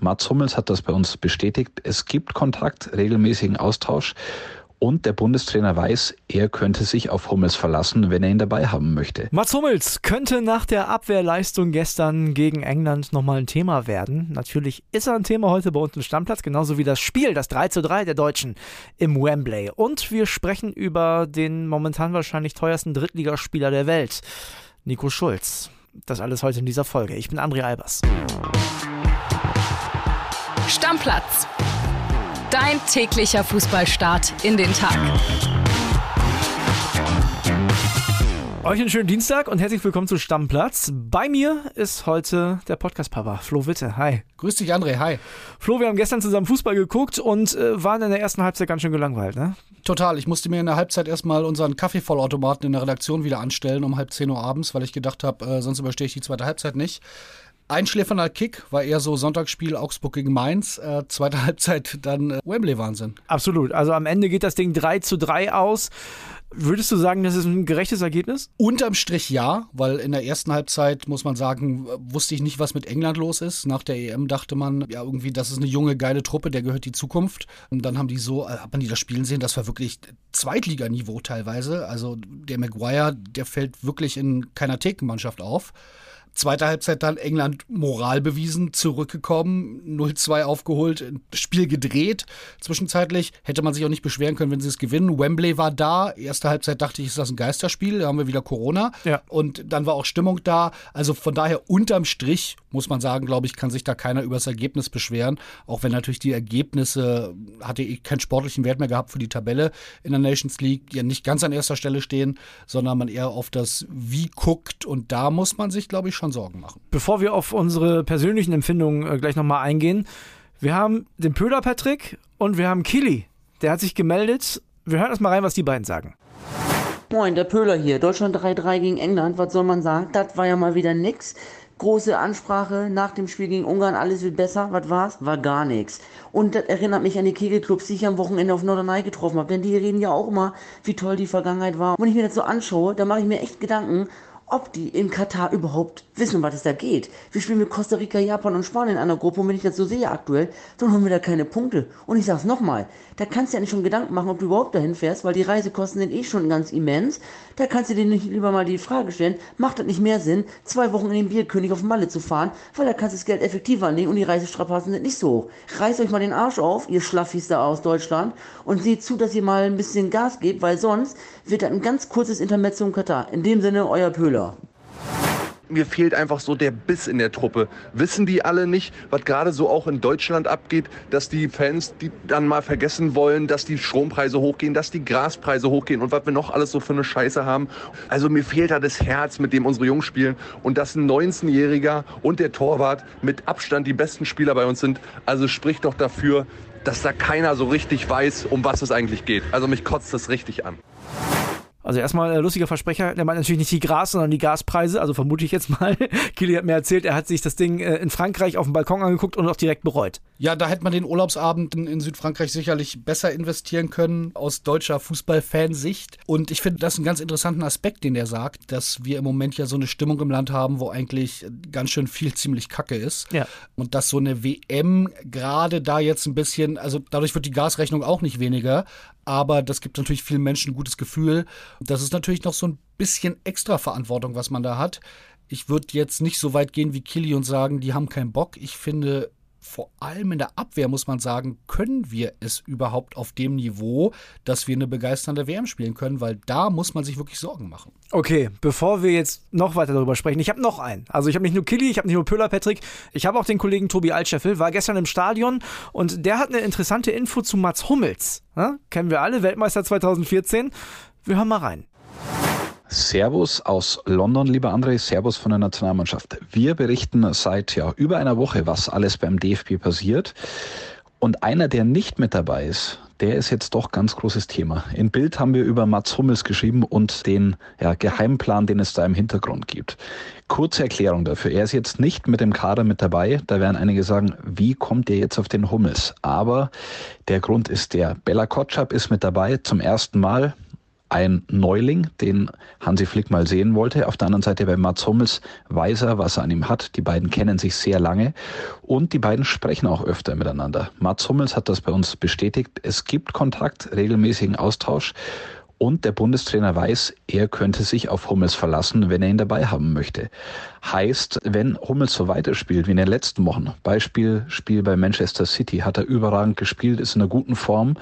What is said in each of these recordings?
Mats Hummels hat das bei uns bestätigt. Es gibt Kontakt, regelmäßigen Austausch. Und der Bundestrainer weiß, er könnte sich auf Hummels verlassen, wenn er ihn dabei haben möchte. Mats Hummels könnte nach der Abwehrleistung gestern gegen England nochmal ein Thema werden. Natürlich ist er ein Thema heute bei uns im Stammplatz, genauso wie das Spiel, das 3 zu 3 der Deutschen im Wembley. Und wir sprechen über den momentan wahrscheinlich teuersten Drittligaspieler der Welt, Nico Schulz. Das alles heute in dieser Folge. Ich bin André Albers. Stammplatz Dein täglicher Fußballstart in den Tag. Euch einen schönen Dienstag und herzlich willkommen zu Stammplatz. Bei mir ist heute der Podcast-Papa, Flo Witte. Hi. Grüß dich, André. Hi. Flo, wir haben gestern zusammen Fußball geguckt und äh, waren in der ersten Halbzeit ganz schön gelangweilt, ne? Total. Ich musste mir in der Halbzeit erstmal unseren Kaffeevollautomaten in der Redaktion wieder anstellen um halb 10 Uhr abends, weil ich gedacht habe, äh, sonst überstehe ich die zweite Halbzeit nicht. Einschläferner Kick war eher so Sonntagsspiel Augsburg gegen Mainz. Äh, zweite Halbzeit dann äh, Wembley-Wahnsinn. Absolut. Also am Ende geht das Ding 3 zu 3 aus. Würdest du sagen, das ist ein gerechtes Ergebnis? Unterm Strich ja, weil in der ersten Halbzeit, muss man sagen, wusste ich nicht, was mit England los ist. Nach der EM dachte man, ja, irgendwie, das ist eine junge, geile Truppe, der gehört die Zukunft. Und dann haben die so, äh, hat man die das Spielen sehen, das war wirklich Zweitliganiveau teilweise. Also der Maguire, der fällt wirklich in keiner Thekenmannschaft auf. Zweite Halbzeit dann England Moral bewiesen, zurückgekommen, 0-2 aufgeholt, Spiel gedreht. Zwischenzeitlich hätte man sich auch nicht beschweren können, wenn sie es gewinnen. Wembley war da. Erste Halbzeit dachte ich, ist das ein Geisterspiel? Da haben wir wieder Corona. Ja. Und dann war auch Stimmung da. Also von daher unterm Strich muss man sagen, glaube ich, kann sich da keiner über das Ergebnis beschweren. Auch wenn natürlich die Ergebnisse hatte eh keinen sportlichen Wert mehr gehabt für die Tabelle in der Nations League, die ja nicht ganz an erster Stelle stehen, sondern man eher auf das Wie guckt. Und da muss man sich, glaube ich, schon Sorgen machen. Bevor wir auf unsere persönlichen Empfindungen äh, gleich nochmal eingehen, wir haben den Pöder Patrick und wir haben Kili. Der hat sich gemeldet. Wir hören erst mal rein, was die beiden sagen. Moin, der Pöhler hier. Deutschland 3-3 gegen England. Was soll man sagen? Das war ja mal wieder nix. Große Ansprache nach dem Spiel gegen Ungarn, alles wird besser. Was war's? War gar nichts. Und das erinnert mich an die Kegelclubs, die ich am Wochenende auf Norderney getroffen habe. Denn die reden ja auch immer, wie toll die Vergangenheit war. Und wenn ich mir das so anschaue, da mache ich mir echt Gedanken, ob die in Katar überhaupt wissen, was es da geht. Wir spielen mit Costa Rica, Japan und Spanien in einer Gruppe und wenn ich das so sehe aktuell, dann holen wir da keine Punkte. Und ich sag's nochmal, da kannst du ja nicht schon Gedanken machen, ob du überhaupt dahin fährst, weil die Reisekosten sind eh schon ganz immens. Da kannst du dir nicht lieber mal die Frage stellen, macht das nicht mehr Sinn, zwei Wochen in den Bierkönig auf Malle zu fahren, weil da kannst du das Geld effektiver anlegen und die Reisestrapazen sind nicht so hoch. Reißt euch mal den Arsch auf, ihr Schlaffis da aus Deutschland und seht zu, dass ihr mal ein bisschen Gas gebt, weil sonst wird das ein ganz kurzes Intermezzo in Katar. In dem Sinne, euer Pöhler mir fehlt einfach so der Biss in der Truppe. Wissen die alle nicht, was gerade so auch in Deutschland abgeht, dass die Fans die dann mal vergessen wollen, dass die Strompreise hochgehen, dass die Graspreise hochgehen und was wir noch alles so für eine Scheiße haben. Also mir fehlt da das Herz, mit dem unsere Jungs spielen und dass ein 19-Jähriger und der Torwart mit Abstand die besten Spieler bei uns sind. Also spricht doch dafür, dass da keiner so richtig weiß, um was es eigentlich geht. Also mich kotzt das richtig an. Also erstmal äh, lustiger Versprecher, der meint natürlich nicht die Gras, sondern die Gaspreise, also vermute ich jetzt mal. Kili hat mir erzählt, er hat sich das Ding äh, in Frankreich auf dem Balkon angeguckt und auch direkt bereut. Ja, da hätte man den Urlaubsabend in, in Südfrankreich sicherlich besser investieren können aus deutscher Fußballfansicht. Und ich finde das einen ganz interessanten Aspekt, den er sagt, dass wir im Moment ja so eine Stimmung im Land haben, wo eigentlich ganz schön viel ziemlich Kacke ist. Ja. Und dass so eine WM gerade da jetzt ein bisschen, also dadurch wird die Gasrechnung auch nicht weniger, aber das gibt natürlich vielen Menschen ein gutes Gefühl. Das ist natürlich noch so ein bisschen extra Verantwortung, was man da hat. Ich würde jetzt nicht so weit gehen wie Killy und sagen, die haben keinen Bock. Ich finde, vor allem in der Abwehr muss man sagen, können wir es überhaupt auf dem Niveau, dass wir eine begeisternde WM spielen können, weil da muss man sich wirklich Sorgen machen. Okay, bevor wir jetzt noch weiter darüber sprechen, ich habe noch einen. Also ich habe nicht nur Killy, ich habe nicht nur Pöller Patrick, ich habe auch den Kollegen Tobi Altscheffel, war gestern im Stadion und der hat eine interessante Info zu Mats Hummels. Ja, kennen wir alle, Weltmeister 2014. Wir hören mal rein. Servus aus London, lieber André, Servus von der Nationalmannschaft. Wir berichten seit ja, über einer Woche, was alles beim DFB passiert. Und einer, der nicht mit dabei ist, der ist jetzt doch ganz großes Thema. In Bild haben wir über Mats Hummels geschrieben und den ja, Geheimplan, den es da im Hintergrund gibt. Kurze Erklärung dafür. Er ist jetzt nicht mit dem Kader mit dabei. Da werden einige sagen, wie kommt ihr jetzt auf den Hummels? Aber der Grund ist der. Bella Kotschap ist mit dabei zum ersten Mal ein Neuling, den Hansi Flick mal sehen wollte. Auf der anderen Seite bei Mats Hummels weiß er, was er an ihm hat. Die beiden kennen sich sehr lange und die beiden sprechen auch öfter miteinander. Mats Hummels hat das bei uns bestätigt. Es gibt Kontakt, regelmäßigen Austausch. Und der Bundestrainer weiß, er könnte sich auf Hummels verlassen, wenn er ihn dabei haben möchte. Heißt, wenn Hummels so weiterspielt wie in den letzten Wochen, Beispiel Spiel bei Manchester City, hat er überragend gespielt, ist in einer guten Form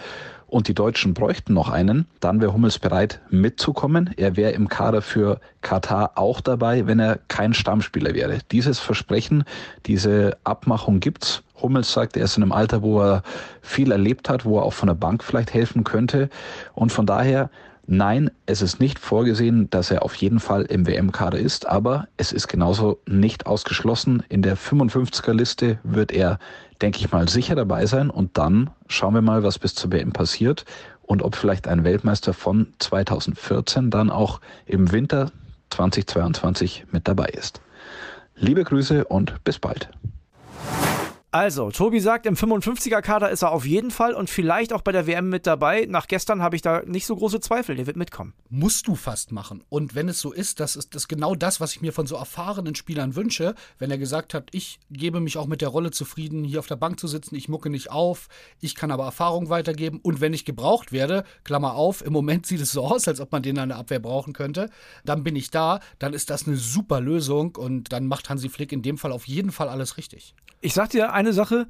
und die Deutschen bräuchten noch einen, dann wäre Hummels bereit mitzukommen. Er wäre im Kader für Katar auch dabei, wenn er kein Stammspieler wäre. Dieses Versprechen, diese Abmachung gibt's. Hummels sagt, er ist in einem Alter, wo er viel erlebt hat, wo er auch von der Bank vielleicht helfen könnte. Und von daher Nein, es ist nicht vorgesehen, dass er auf jeden Fall im WM-Kader ist, aber es ist genauso nicht ausgeschlossen. In der 55er-Liste wird er, denke ich mal, sicher dabei sein und dann schauen wir mal, was bis zur WM passiert und ob vielleicht ein Weltmeister von 2014 dann auch im Winter 2022 mit dabei ist. Liebe Grüße und bis bald. Also, Tobi sagt, im 55er-Kader ist er auf jeden Fall und vielleicht auch bei der WM mit dabei. Nach gestern habe ich da nicht so große Zweifel, der wird mitkommen. Musst du fast machen. Und wenn es so ist, das ist das genau das, was ich mir von so erfahrenen Spielern wünsche, wenn er gesagt hat, ich gebe mich auch mit der Rolle zufrieden, hier auf der Bank zu sitzen, ich mucke nicht auf, ich kann aber Erfahrung weitergeben und wenn ich gebraucht werde, Klammer auf, im Moment sieht es so aus, als ob man den an der Abwehr brauchen könnte, dann bin ich da, dann ist das eine super Lösung und dann macht Hansi Flick in dem Fall auf jeden Fall alles richtig. Ich sag dir eine Sache.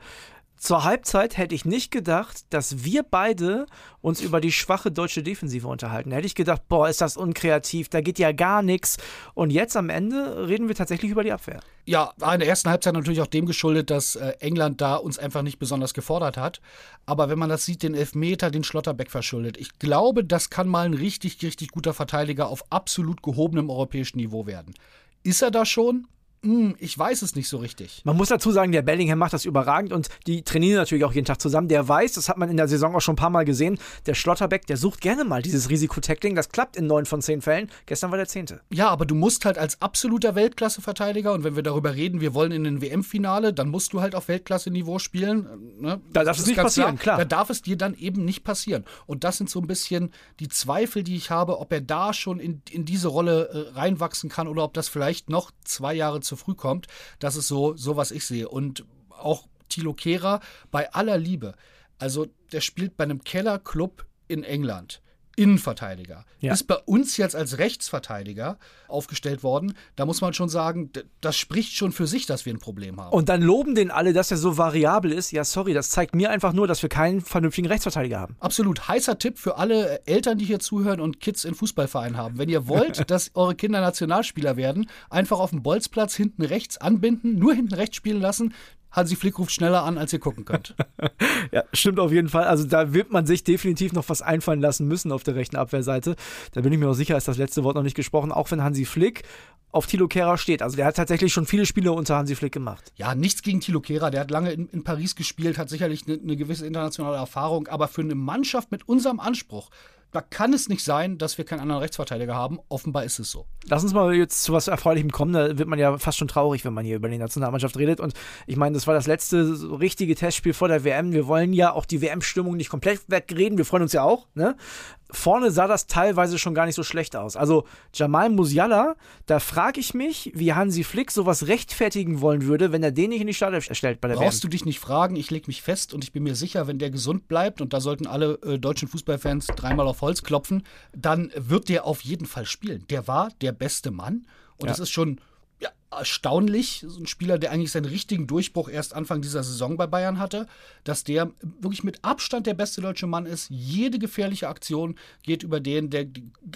Zur Halbzeit hätte ich nicht gedacht, dass wir beide uns über die schwache deutsche Defensive unterhalten. Hätte ich gedacht, boah, ist das unkreativ, da geht ja gar nichts. Und jetzt am Ende reden wir tatsächlich über die Abwehr. Ja, war in der ersten Halbzeit natürlich auch dem geschuldet, dass äh, England da uns einfach nicht besonders gefordert hat. Aber wenn man das sieht, den Elfmeter, den Schlotterbeck verschuldet. Ich glaube, das kann mal ein richtig, richtig guter Verteidiger auf absolut gehobenem europäischen Niveau werden. Ist er da schon? Hm, ich weiß es nicht so richtig. Man muss dazu sagen, der Bellingham macht das überragend und die trainieren natürlich auch jeden Tag zusammen. Der weiß, das hat man in der Saison auch schon ein paar Mal gesehen, der Schlotterbeck, der sucht gerne mal dieses Risikotackling. Das klappt in neun von zehn Fällen. Gestern war der zehnte. Ja, aber du musst halt als absoluter Weltklasse-Verteidiger und wenn wir darüber reden, wir wollen in den WM-Finale, dann musst du halt auf Weltklasse-Niveau spielen. Ne? Da darf es nicht passieren, klar. Da darf es dir dann eben nicht passieren. Und das sind so ein bisschen die Zweifel, die ich habe, ob er da schon in, in diese Rolle äh, reinwachsen kann oder ob das vielleicht noch zwei Jahre zu früh kommt. Das ist so, so was ich sehe. Und auch Thilo Kehrer, bei aller Liebe, also der spielt bei einem Kellerclub in England. Innenverteidiger. Ja. Ist bei uns jetzt als Rechtsverteidiger aufgestellt worden. Da muss man schon sagen, das spricht schon für sich, dass wir ein Problem haben. Und dann loben den alle, dass er so variabel ist. Ja, sorry, das zeigt mir einfach nur, dass wir keinen vernünftigen Rechtsverteidiger haben. Absolut. Heißer Tipp für alle Eltern, die hier zuhören und Kids in Fußballvereinen haben. Wenn ihr wollt, dass eure Kinder Nationalspieler werden, einfach auf dem Bolzplatz hinten rechts anbinden, nur hinten rechts spielen lassen. Hansi Flick ruft schneller an, als ihr gucken könnt. ja, stimmt auf jeden Fall. Also da wird man sich definitiv noch was einfallen lassen müssen auf der rechten Abwehrseite. Da bin ich mir auch sicher, ist das letzte Wort noch nicht gesprochen, auch wenn Hansi Flick auf Thilo Kehrer steht. Also der hat tatsächlich schon viele Spiele unter Hansi Flick gemacht. Ja, nichts gegen Thilo Kehrer. Der hat lange in, in Paris gespielt, hat sicherlich eine, eine gewisse internationale Erfahrung. Aber für eine Mannschaft mit unserem Anspruch, da kann es nicht sein, dass wir keinen anderen Rechtsverteidiger haben. Offenbar ist es so. Lass uns mal jetzt zu was Erfreulichem kommen. Da wird man ja fast schon traurig, wenn man hier über die Nationalmannschaft redet. Und ich meine, das war das letzte richtige Testspiel vor der WM. Wir wollen ja auch die WM-Stimmung nicht komplett wegreden. Wir freuen uns ja auch. Ne? Vorne sah das teilweise schon gar nicht so schlecht aus. Also Jamal Musiala, da frage ich mich, wie Hansi Flick sowas rechtfertigen wollen würde, wenn er den nicht in die Startelf stellt bei der Brauchst WM. du dich nicht fragen, ich lege mich fest und ich bin mir sicher, wenn der gesund bleibt und da sollten alle äh, deutschen Fußballfans dreimal auf Holz klopfen, dann wird der auf jeden Fall spielen. Der war der beste Mann und ja. das ist schon erstaunlich, so ein Spieler, der eigentlich seinen richtigen Durchbruch erst Anfang dieser Saison bei Bayern hatte, dass der wirklich mit Abstand der beste deutsche Mann ist. Jede gefährliche Aktion geht über den, der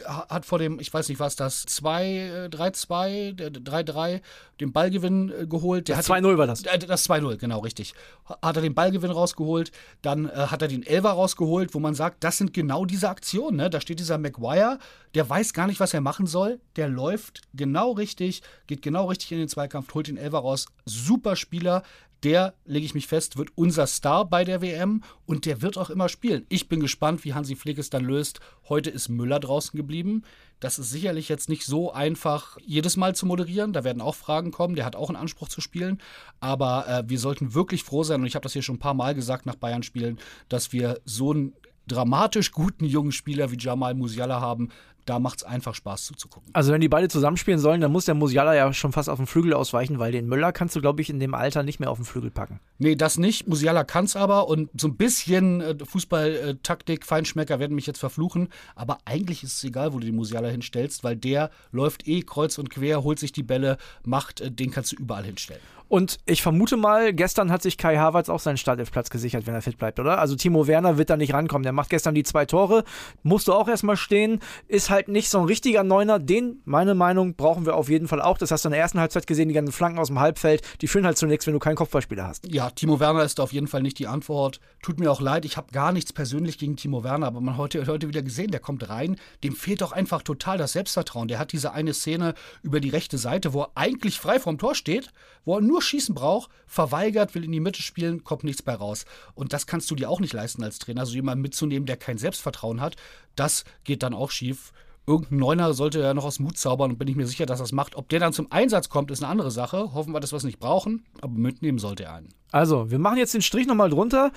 hat vor dem, ich weiß nicht was, das 2, 3-2, 3-3, den Ballgewinn äh, geholt. Der das 2-0 war das. Das 2-0, genau, richtig. Hat er den Ballgewinn rausgeholt, dann äh, hat er den Elver rausgeholt, wo man sagt, das sind genau diese Aktionen. Ne? Da steht dieser Maguire, der weiß gar nicht, was er machen soll. Der läuft genau richtig, geht genau richtig in den Zweikampf, holt den Elver raus. Super Spieler. Der, lege ich mich fest, wird unser Star bei der WM und der wird auch immer spielen. Ich bin gespannt, wie Hansi Flick es dann löst. Heute ist Müller draußen geblieben. Das ist sicherlich jetzt nicht so einfach, jedes Mal zu moderieren. Da werden auch Fragen kommen. Der hat auch einen Anspruch zu spielen. Aber äh, wir sollten wirklich froh sein, und ich habe das hier schon ein paar Mal gesagt nach Bayern-Spielen, dass wir so einen dramatisch guten jungen Spieler wie Jamal Musiala haben, da macht es einfach Spaß zuzugucken. Also wenn die beide zusammenspielen sollen, dann muss der Musiala ja schon fast auf den Flügel ausweichen, weil den Müller kannst du, glaube ich, in dem Alter nicht mehr auf den Flügel packen. Nee, das nicht. Musiala kann es aber und so ein bisschen äh, Fußball-Taktik, Feinschmecker werden mich jetzt verfluchen, aber eigentlich ist es egal, wo du den Musiala hinstellst, weil der läuft eh kreuz und quer, holt sich die Bälle, macht, äh, den kannst du überall hinstellen. Und ich vermute mal, gestern hat sich Kai Havertz auch seinen Startelfplatz gesichert, wenn er fit bleibt, oder? Also Timo Werner wird da nicht rankommen. Der macht gestern die zwei Tore, musst du auch erstmal stehen, ist halt nicht so ein richtiger Neuner. Den, meine Meinung, brauchen wir auf jeden Fall auch. Das hast du in der ersten Halbzeit gesehen, die ganzen Flanken aus dem Halbfeld, die führen halt zunächst, wenn du keinen Kopfballspieler hast. Ja, Timo Werner ist auf jeden Fall nicht die Antwort. Tut mir auch leid, ich habe gar nichts persönlich gegen Timo Werner, aber man hat heute, heute wieder gesehen, der kommt rein, dem fehlt doch einfach total das Selbstvertrauen. Der hat diese eine Szene über die rechte Seite, wo er eigentlich frei vom Tor steht, wo er nur schießen braucht verweigert, will in die Mitte spielen, kommt nichts bei raus. Und das kannst du dir auch nicht leisten als Trainer, so jemanden mitzunehmen, der kein Selbstvertrauen hat. Das geht dann auch schief. Irgendein Neuner sollte ja noch aus Mut zaubern und bin ich mir sicher, dass er das macht. Ob der dann zum Einsatz kommt, ist eine andere Sache. Hoffen wir, dass wir es nicht brauchen, aber mitnehmen sollte er einen. Also, wir machen jetzt den Strich nochmal drunter.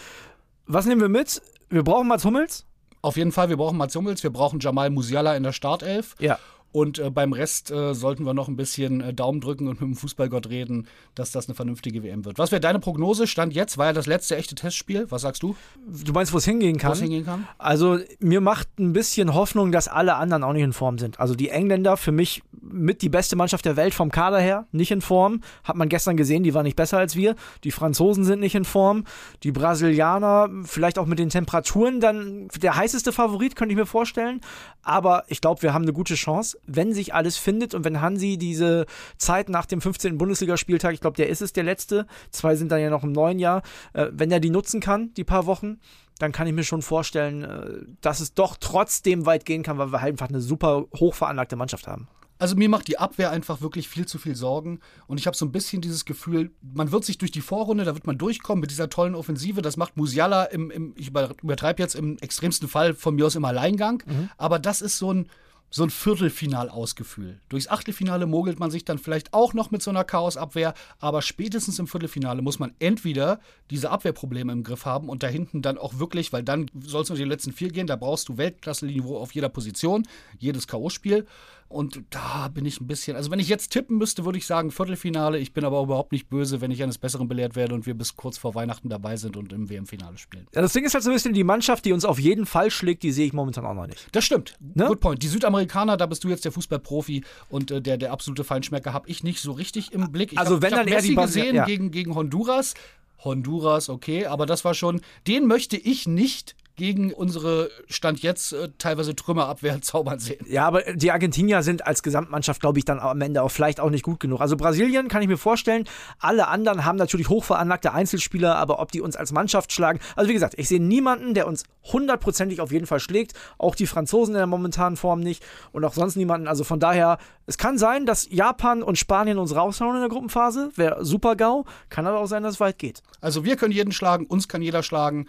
Was nehmen wir mit? Wir brauchen Mats Hummels? Auf jeden Fall, wir brauchen Mats Hummels, wir brauchen Jamal Musiala in der Startelf. Ja. Und äh, beim Rest äh, sollten wir noch ein bisschen äh, Daumen drücken und mit dem Fußballgott reden, dass das eine vernünftige WM wird. Was wäre deine Prognose? Stand jetzt, war ja das letzte echte Testspiel. Was sagst du? Du meinst, wo es hingehen kann? Wo es hingehen kann? Also, mir macht ein bisschen Hoffnung, dass alle anderen auch nicht in Form sind. Also, die Engländer für mich mit die beste Mannschaft der Welt vom Kader her, nicht in Form. Hat man gestern gesehen, die waren nicht besser als wir. Die Franzosen sind nicht in Form. Die Brasilianer, vielleicht auch mit den Temperaturen, dann der heißeste Favorit, könnte ich mir vorstellen. Aber ich glaube, wir haben eine gute Chance wenn sich alles findet und wenn Hansi diese Zeit nach dem 15. Bundesligaspieltag, ich glaube, der ist es der letzte, zwei sind dann ja noch im neuen Jahr, äh, wenn er die nutzen kann, die paar Wochen, dann kann ich mir schon vorstellen, äh, dass es doch trotzdem weit gehen kann, weil wir halt einfach eine super hochveranlagte Mannschaft haben. Also mir macht die Abwehr einfach wirklich viel zu viel Sorgen. Und ich habe so ein bisschen dieses Gefühl, man wird sich durch die Vorrunde, da wird man durchkommen mit dieser tollen Offensive. Das macht Musiala im, im ich übertreibe jetzt im extremsten Fall von mir aus im Alleingang. Mhm. Aber das ist so ein, so ein Viertelfinal-Ausgefühl. Durchs Achtelfinale mogelt man sich dann vielleicht auch noch mit so einer Chaosabwehr, aber spätestens im Viertelfinale muss man entweder diese Abwehrprobleme im Griff haben und da hinten dann auch wirklich, weil dann soll es nur die letzten vier gehen, da brauchst du Weltklasse-Niveau auf jeder Position, jedes K.O.-Spiel. Und da bin ich ein bisschen, also wenn ich jetzt tippen müsste, würde ich sagen Viertelfinale. Ich bin aber überhaupt nicht böse, wenn ich eines Besseren belehrt werde und wir bis kurz vor Weihnachten dabei sind und im WM-Finale spielen. Ja, das Ding ist halt so ein bisschen die Mannschaft, die uns auf jeden Fall schlägt, die sehe ich momentan auch noch nicht. Das stimmt. Ne? Good point. Die Südamerikaner, da bist du jetzt der Fußballprofi und äh, der, der absolute Feinschmecker habe ich nicht so richtig im Blick. Ich also hab, wenn ich dann eher die gesehen ja. gegen, gegen Honduras. Honduras, okay, aber das war schon, den möchte ich nicht gegen unsere Stand jetzt äh, teilweise Trümmerabwehr zaubern sehen. Ja, aber die Argentinier sind als Gesamtmannschaft, glaube ich, dann am Ende auch vielleicht auch nicht gut genug. Also Brasilien kann ich mir vorstellen, alle anderen haben natürlich hochveranlagte Einzelspieler, aber ob die uns als Mannschaft schlagen, also wie gesagt, ich sehe niemanden, der uns hundertprozentig auf jeden Fall schlägt, auch die Franzosen in der momentanen Form nicht und auch sonst niemanden. Also von daher, es kann sein, dass Japan und Spanien uns raushauen in der Gruppenphase, wäre super GAU, kann aber auch sein, dass es weit geht. Also wir können jeden schlagen, uns kann jeder schlagen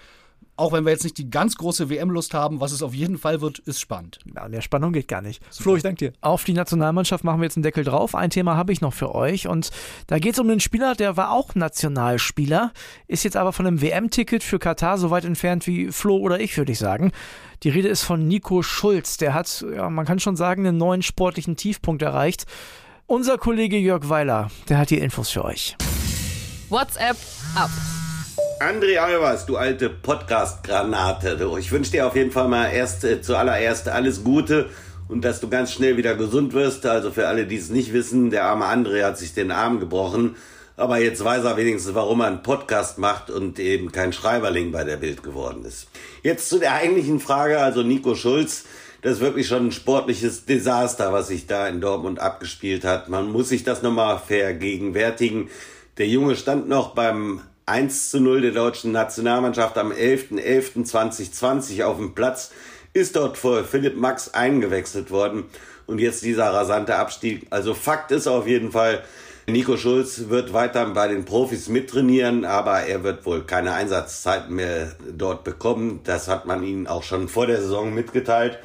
auch wenn wir jetzt nicht die ganz große WM-Lust haben, was es auf jeden Fall wird, ist spannend. Ja, mehr Spannung geht gar nicht. Super. Flo, ich danke dir. Auf die Nationalmannschaft machen wir jetzt einen Deckel drauf. Ein Thema habe ich noch für euch und da geht es um einen Spieler, der war auch Nationalspieler, ist jetzt aber von einem WM-Ticket für Katar so weit entfernt wie Flo oder ich, würde ich sagen. Die Rede ist von Nico Schulz. Der hat, ja, man kann schon sagen, einen neuen sportlichen Tiefpunkt erreicht. Unser Kollege Jörg Weiler, der hat die Infos für euch. WhatsApp ab. André Albers, du alte Podcast-Granate. Ich wünsche dir auf jeden Fall mal erst äh, zuallererst alles Gute und dass du ganz schnell wieder gesund wirst. Also für alle, die es nicht wissen, der arme André hat sich den Arm gebrochen. Aber jetzt weiß er wenigstens, warum er einen Podcast macht und eben kein Schreiberling bei der Bild geworden ist. Jetzt zu der eigentlichen Frage, also Nico Schulz. Das ist wirklich schon ein sportliches Desaster, was sich da in Dortmund abgespielt hat. Man muss sich das nochmal vergegenwärtigen. Der Junge stand noch beim 1 zu 0 der deutschen Nationalmannschaft am 11.11.2020 auf dem Platz, ist dort vor Philipp Max eingewechselt worden und jetzt dieser rasante Abstieg. Also Fakt ist auf jeden Fall, Nico Schulz wird weiter bei den Profis mittrainieren, aber er wird wohl keine Einsatzzeiten mehr dort bekommen. Das hat man ihnen auch schon vor der Saison mitgeteilt.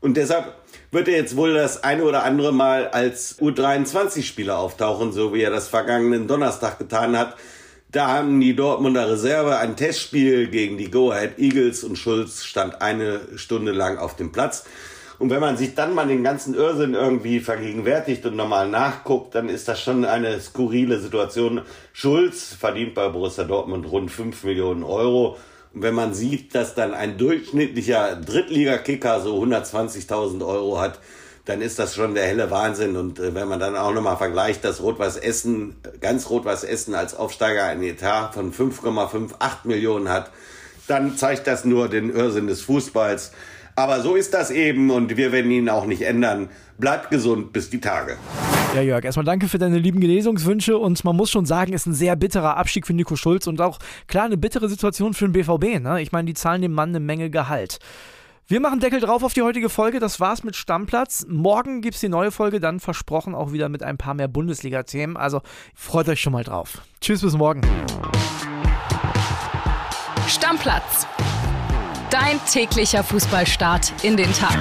Und deshalb wird er jetzt wohl das eine oder andere Mal als U23-Spieler auftauchen, so wie er das vergangenen Donnerstag getan hat Da haben die Dortmunder Reserve ein Testspiel gegen die Go Ahead Eagles und Schulz stand eine Stunde lang auf dem Platz. Und wenn man sich dann mal den ganzen Irrsinn irgendwie vergegenwärtigt und nochmal nachguckt, dann ist das schon eine skurrile Situation. Schulz verdient bei Borussia Dortmund rund 5 Millionen Euro. Und wenn man sieht, dass dann ein durchschnittlicher Drittligakicker so 120.000 Euro hat, dann ist das schon der helle Wahnsinn. Und äh, wenn man dann auch nochmal vergleicht, dass Rot-Weiß Essen, ganz Rot-Weiß Essen als Aufsteiger ein Etat von 5,58 Millionen hat, dann zeigt das nur den Irrsinn des Fußballs. Aber so ist das eben und wir werden ihn auch nicht ändern. Bleibt gesund bis die Tage. Ja, Jörg, erstmal danke für deine lieben Genesungswünsche und man muss schon sagen, ist ein sehr bitterer Abstieg für Nico Schulz und auch klar eine bittere Situation für den BVB. Ne? Ich meine, die zahlen dem Mann eine Menge Gehalt. Wir machen Deckel drauf auf die heutige Folge. Das war's mit Stammplatz. Morgen gibt's die neue Folge, dann versprochen auch wieder mit ein paar mehr Bundesliga-Themen. Also freut euch schon mal drauf. Tschüss, bis morgen. Stammplatz. Dein täglicher Fußballstart in den Tag.